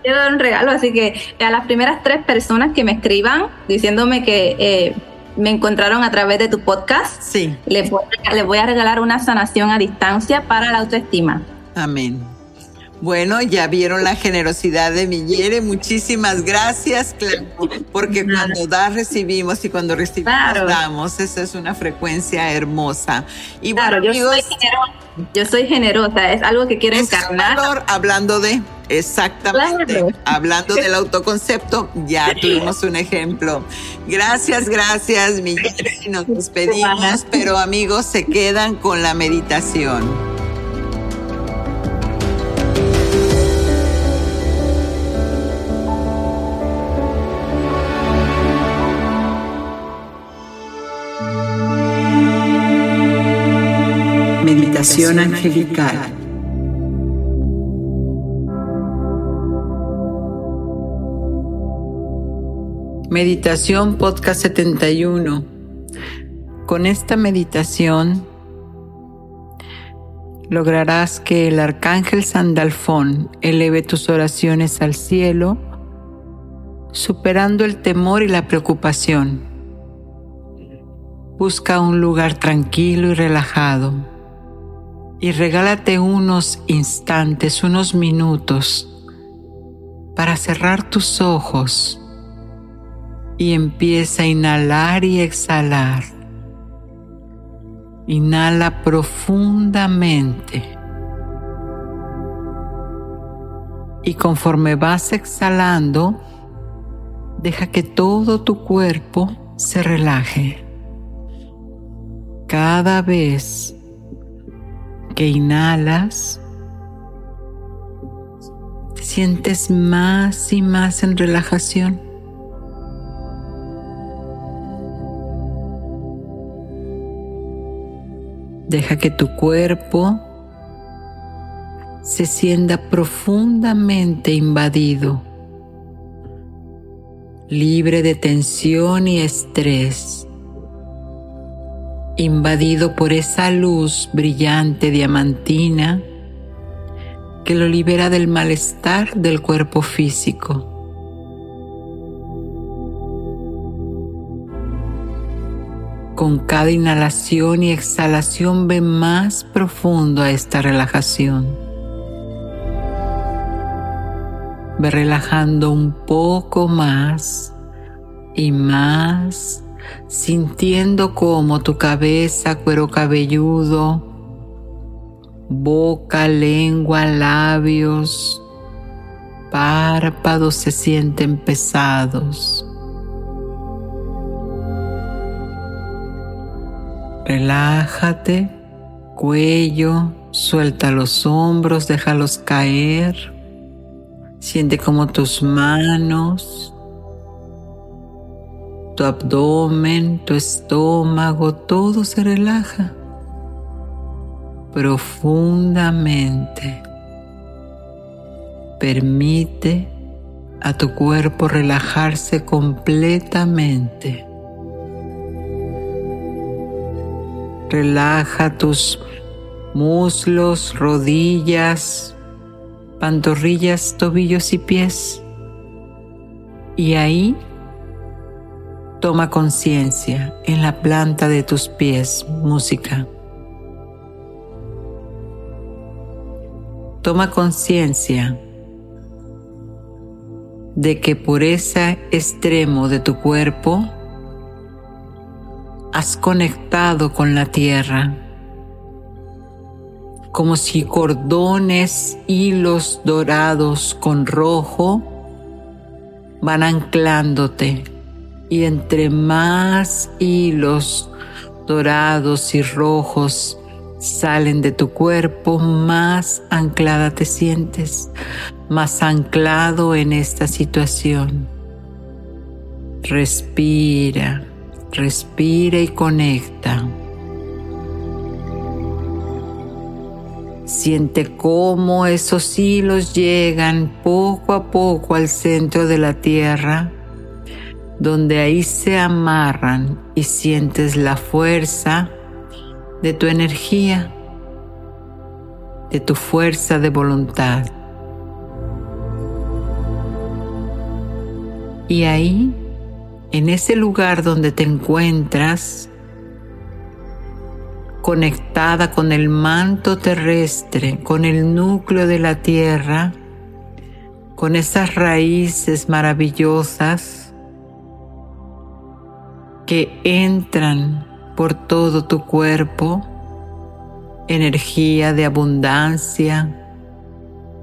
D: Quiero, dar un regalo, así que a las primeras tres personas que me escriban diciéndome que eh, me encontraron a través de tu podcast,
B: Sí,
D: les voy, les voy a regalar una sanación a distancia para la autoestima.
B: amén. Bueno, ya vieron la generosidad de Millere. Muchísimas gracias, claro, porque cuando da recibimos y cuando recibimos
D: Claro.
B: damos. Esa es una frecuencia hermosa. Y bueno,
D: Claro, yo
B: amigos,
D: soy generosa. Yo soy generosa, es algo que quiero encarnar.
B: valor hablando de exactamente,
D: Claro.
B: hablando del autoconcepto, ya tuvimos un ejemplo. Gracias, gracias, Millere. Nos despedimos, pero amigos se quedan con la
C: meditación. Angelical.
B: Meditación Podcast 71. Con esta meditación lograrás que el arcángel Sandalfón eleve tus oraciones al cielo, superando el temor y la preocupación. Busca un lugar tranquilo y relajado y regálate unos instantes, unos minutos para cerrar tus ojos y empieza a inhalar y exhalar. Inhala profundamente. Y conforme vas exhalando, deja que todo tu cuerpo se relaje. Cada vez que inhalas, te sientes más y más en relajación. Deja que tu cuerpo se sienta profundamente invadido, libre de tensión y estrés, invadido por esa luz brillante diamantina que lo libera del malestar del cuerpo físico. Con cada inhalación y exhalación ve más profundo a esta relajación. Ve relajando un poco más y más, sintiendo como tu cabeza, cuero cabelludo, boca, lengua, labios, párpados se sienten pesados. Relájate, cuello, suelta los hombros, déjalos caer. Siente como tus manos, tu abdomen, tu estómago, todo se relaja profundamente. Permite a tu cuerpo relajarse completamente. Relaja tus muslos, rodillas, pantorrillas, tobillos y pies. Y ahí toma conciencia en la planta de tus pies, música. Toma conciencia de que por ese extremo de tu cuerpo has conectado con la tierra, como si cordones, hilos dorados con rojo van anclándote y entre más hilos dorados y rojos salen de tu cuerpo, más anclada te sientes, más anclado en esta situación. Respira, respira y conecta. Siente cómo esos hilos llegan poco a poco al centro de la tierra donde ahí se amarran y sientes la fuerza de tu energía, de tu fuerza de voluntad. Y ahí, en ese lugar donde te encuentras, conectada con el manto terrestre, con el núcleo de la tierra, con esas raíces maravillosas, que entran por todo tu cuerpo, energía de abundancia,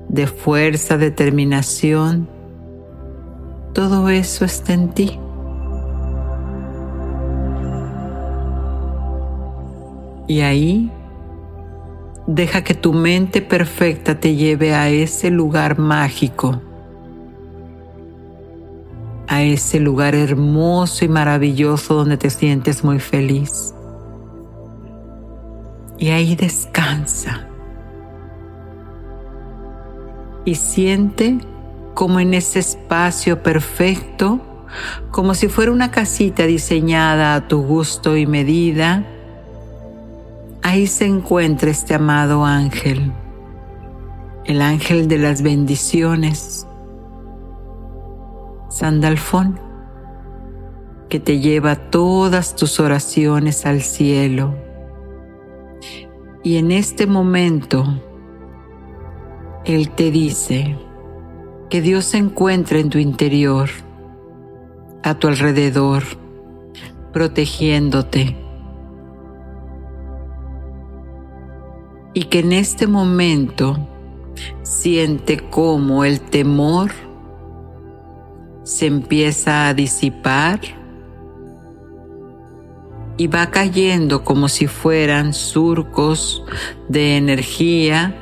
B: de fuerza, determinación, todo eso está en ti. Y ahí deja que tu mente perfecta te lleve a ese lugar mágico a ese lugar hermoso y maravilloso donde te sientes muy feliz. Y ahí descansa. Y siente como en ese espacio perfecto, como si fuera una casita diseñada a tu gusto y medida, ahí se encuentra este amado ángel, el ángel de las bendiciones, Sandalfón, que te lleva todas tus oraciones al cielo. Y en este momento, Él te dice que Dios se encuentra en tu interior, a tu alrededor, protegiéndote. Y que en este momento siente como el temor se empieza a disipar y va cayendo como si fueran surcos de energía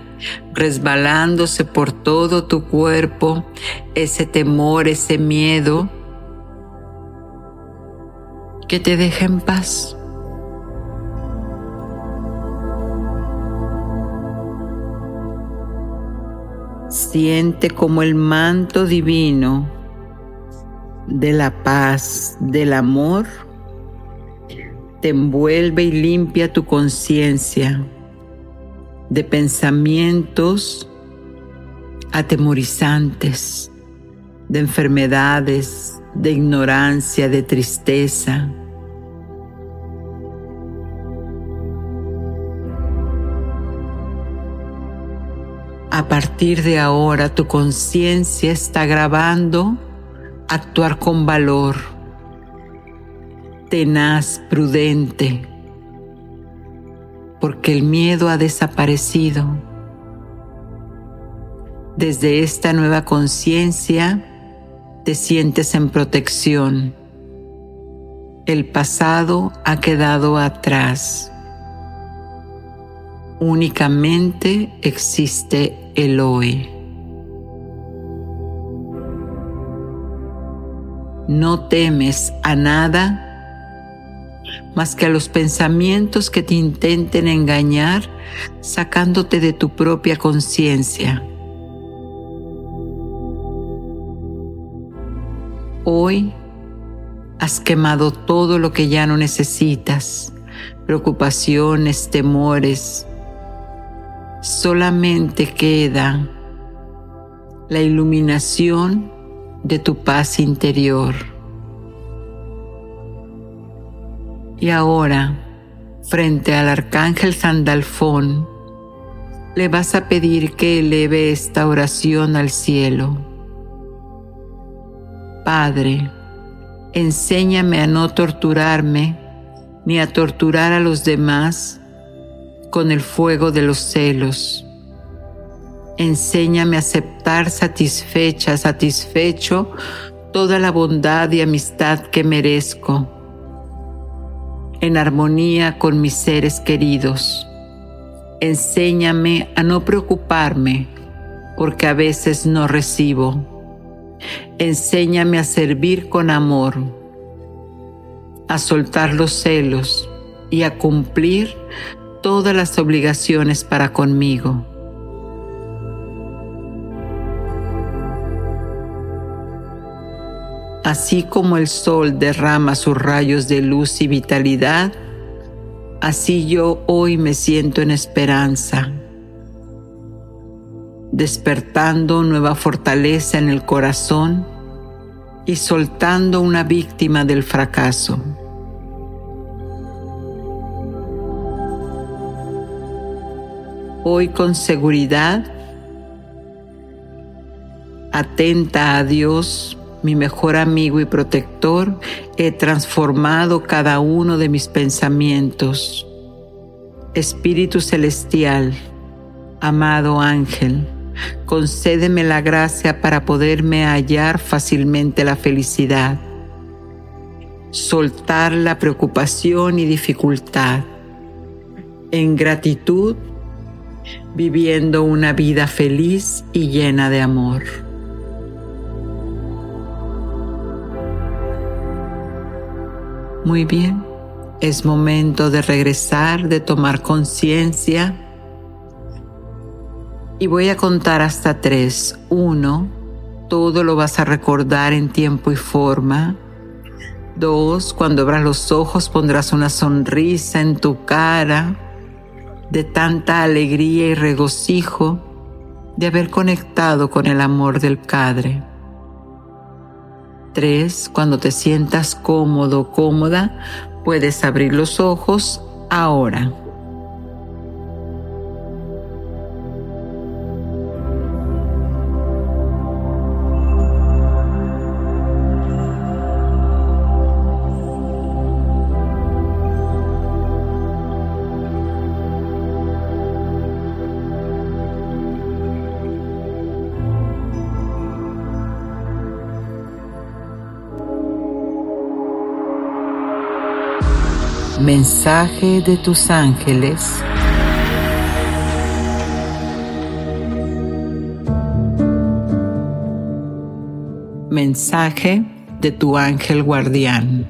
B: resbalándose por todo tu cuerpo, ese temor, ese miedo, que te deja en paz. Siente como el manto divino de la paz, del amor, te envuelve y limpia tu conciencia de pensamientos atemorizantes, de enfermedades, de ignorancia, de tristeza. A partir de ahora tu conciencia está grabando actuar con valor, tenaz, prudente, porque el miedo ha desaparecido. Desde esta nueva conciencia te sientes en protección. El pasado ha quedado atrás. Únicamente existe el hoy. No temes a nada más que a los pensamientos que te intenten engañar, sacándote de tu propia conciencia. Hoy has quemado todo lo que ya no necesitas, preocupaciones, temores. Solamente queda la iluminación de tu paz interior. Y ahora, frente al arcángel Sandalfón, le vas a pedir que eleve esta oración al cielo. Padre, enséñame a no torturarme ni a torturar a los demás con el fuego de los celos. Enséñame a aceptar satisfecha, satisfecho toda la bondad y amistad que merezco, en armonía con mis seres queridos. Enséñame a no preocuparme porque a veces no recibo. Enséñame a servir con amor, a soltar los celos y a cumplir todas las obligaciones para conmigo. Así como el sol derrama sus rayos de luz y vitalidad, así yo hoy me siento en esperanza, despertando nueva fortaleza en el corazón y soltando una víctima del fracaso. Hoy con seguridad, atenta a Dios, mi mejor amigo y protector, he transformado cada uno de mis pensamientos. Espíritu Celestial, amado ángel, concédeme la gracia para poderme hallar fácilmente la felicidad, soltar la preocupación y dificultad, en gratitud, viviendo una vida feliz y llena de amor. Muy bien, es momento de regresar, de tomar conciencia. Y voy a contar hasta tres. Uno, todo lo vas a recordar en tiempo y forma. Dos, cuando abras los ojos pondrás una sonrisa en tu cara de tanta alegría y regocijo de haber conectado con el amor del Padre. 3. Cuando te sientas cómodo, cómoda, puedes abrir los ojos ahora. Mensaje de tus ángeles. Mensaje de tu ángel guardián.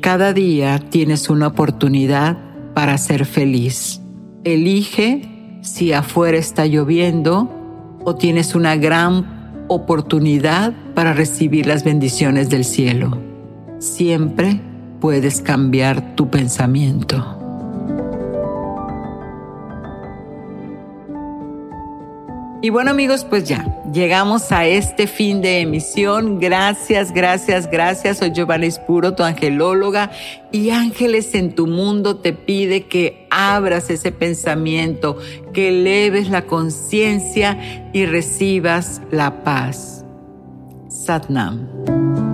B: Cada día tienes una oportunidad para ser feliz. Elige si afuera está lloviendo o tienes una gran oportunidad para recibir las bendiciones del cielo. Siempre puedes cambiar tu pensamiento. Y bueno amigos, pues ya, llegamos a este fin de emisión. Gracias, gracias, gracias. Soy Giovanna Espuro, tu angelóloga. Y Ángeles en tu mundo te pide que abras ese pensamiento, que eleves la conciencia y recibas la paz. Satnam.